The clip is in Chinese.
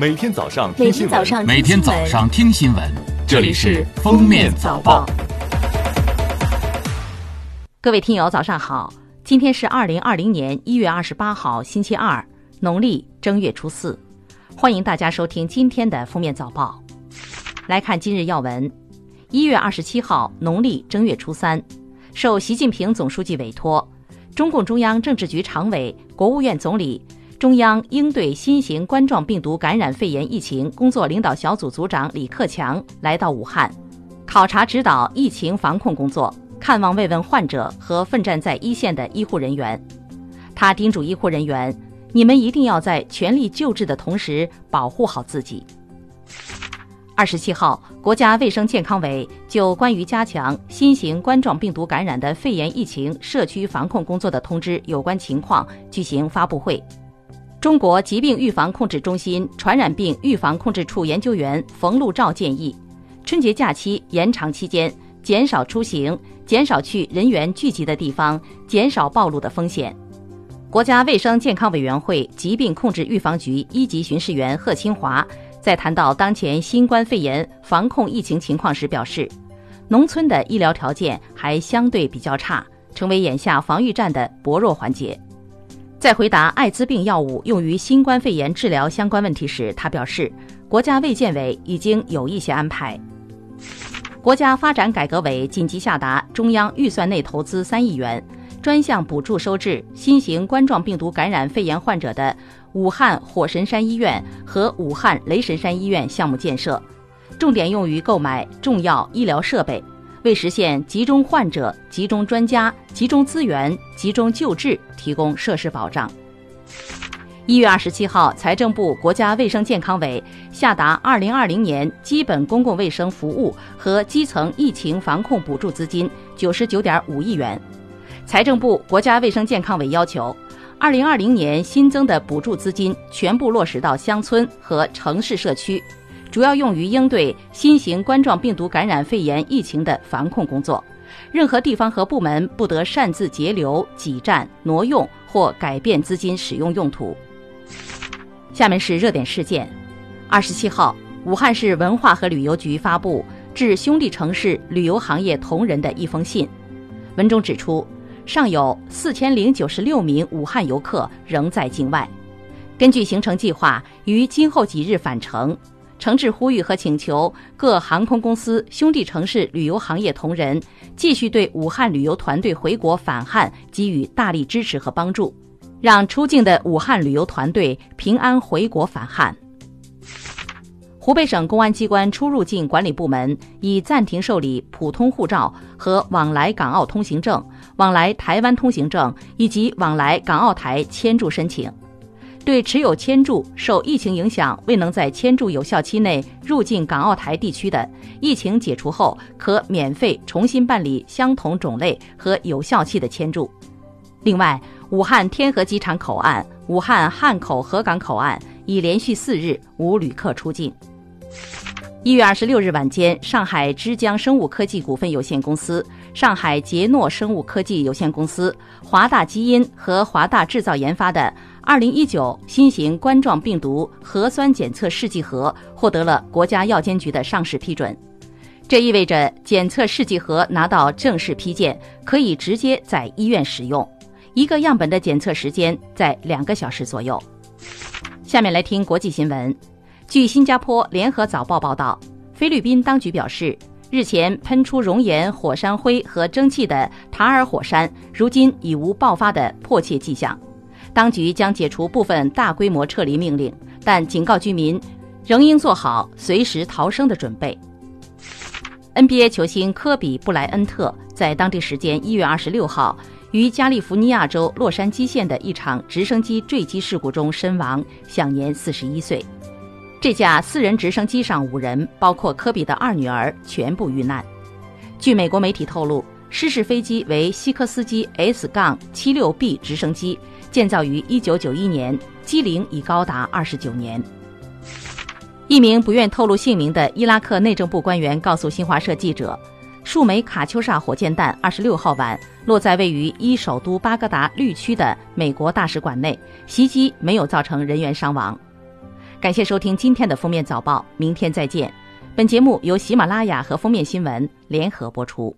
每天早上听新闻，天早上每天早上听新闻，这里是《封面早报》。各位听友，早上好！今天是二零二零年一月二十八号，星期二，农历正月初四。欢迎大家收听今天的《封面早报》。来看今日要闻：一月二十七号，农历正月初三，受习近平总书记委托，中共中央政治局常委、国务院总理、中央应对新型冠状病毒感染肺炎疫情工作领导小组组长李克强来到武汉，考察指导疫情防控工作。看望慰问患者和奋战在一线的医护人员，他叮嘱医护人员：“你们一定要在全力救治的同时保护好自己。”二十七号，国家卫生健康委就关于加强新型冠状病毒感染的肺炎疫情社区防控工作的通知有关情况举行发布会。中国疾病预防控制中心传染病预防控制处研究员冯路照建议，春节假期延长期间。减少出行，减少去人员聚集的地方，减少暴露的风险。国家卫生健康委员会疾病控制预防局一级巡视员贺清华在谈到当前新冠肺炎防控疫情情况时表示，农村的医疗条件还相对比较差，成为眼下防御战的薄弱环节。在回答艾滋病药物用于新冠肺炎治疗相关问题时，他表示，国家卫健委已经有一些安排。国家发展改革委紧急下达中央预算内投资三亿元，专项补助收治新型冠状病毒感染肺炎患者的武汉火神山医院和武汉雷神山医院项目建设，重点用于购买重要医疗设备，为实现集中患者、集中专家、集中资源、集中救治提供设施保障。一月二十七号，财政部、国家卫生健康委下达二零二零年基本公共卫生服务和基层疫情防控补助资金九十九点五亿元。财政部、国家卫生健康委要求，二零二零年新增的补助资金全部落实到乡村和城市社区，主要用于应对新型冠状病毒感染肺炎疫情的防控工作。任何地方和部门不得擅自截留、挤占、挪用或改变资金使用用途。下面是热点事件。二十七号，武汉市文化和旅游局发布致兄弟城市旅游行业同仁的一封信，文中指出，尚有四千零九十六名武汉游客仍在境外，根据行程计划，于今后几日返程。诚挚呼吁和请求各航空公司兄弟城市旅游行业同仁继续对武汉旅游团队回国返汉给予大力支持和帮助。让出境的武汉旅游团队平安回国返汉。湖北省公安机关出入境管理部门已暂停受理普通护照和往来港澳通行证、往来台湾通行证以及往来港澳台签注申请。对持有签注受疫情影响未能在签注有效期内入境港澳台地区的，疫情解除后可免费重新办理相同种类和有效期的签注。另外，武汉天河机场口岸、武汉汉口河港口岸已连续四日无旅客出境。一月二十六日晚间，上海之江生物科技股份有限公司、上海杰诺生物科技有限公司、华大基因和华大制造研发的二零一九新型冠状病毒核酸检测试剂盒获得了国家药监局的上市批准，这意味着检测试剂盒拿到正式批件，可以直接在医院使用。一个样本的检测时间在两个小时左右。下面来听国际新闻。据新加坡联合早报报道，菲律宾当局表示，日前喷出熔岩、火山灰和蒸汽的塔尔火山，如今已无爆发的迫切迹象。当局将解除部分大规模撤离命令，但警告居民仍应做好随时逃生的准备。NBA 球星科比布莱恩特在当地时间一月二十六号。于加利福尼亚州洛杉矶县的一场直升机坠机事故中身亡，享年四十一岁。这架私人直升机上五人，包括科比的二女儿，全部遇难。据美国媒体透露，失事飞机为西科斯基 S-76B 直升机，建造于一九九一年，机龄已高达二十九年。一名不愿透露姓名的伊拉克内政部官员告诉新华社记者。数枚卡秋莎火箭弹二十六号晚落在位于伊首都巴格达绿区的美国大使馆内，袭击没有造成人员伤亡。感谢收听今天的封面早报，明天再见。本节目由喜马拉雅和封面新闻联合播出。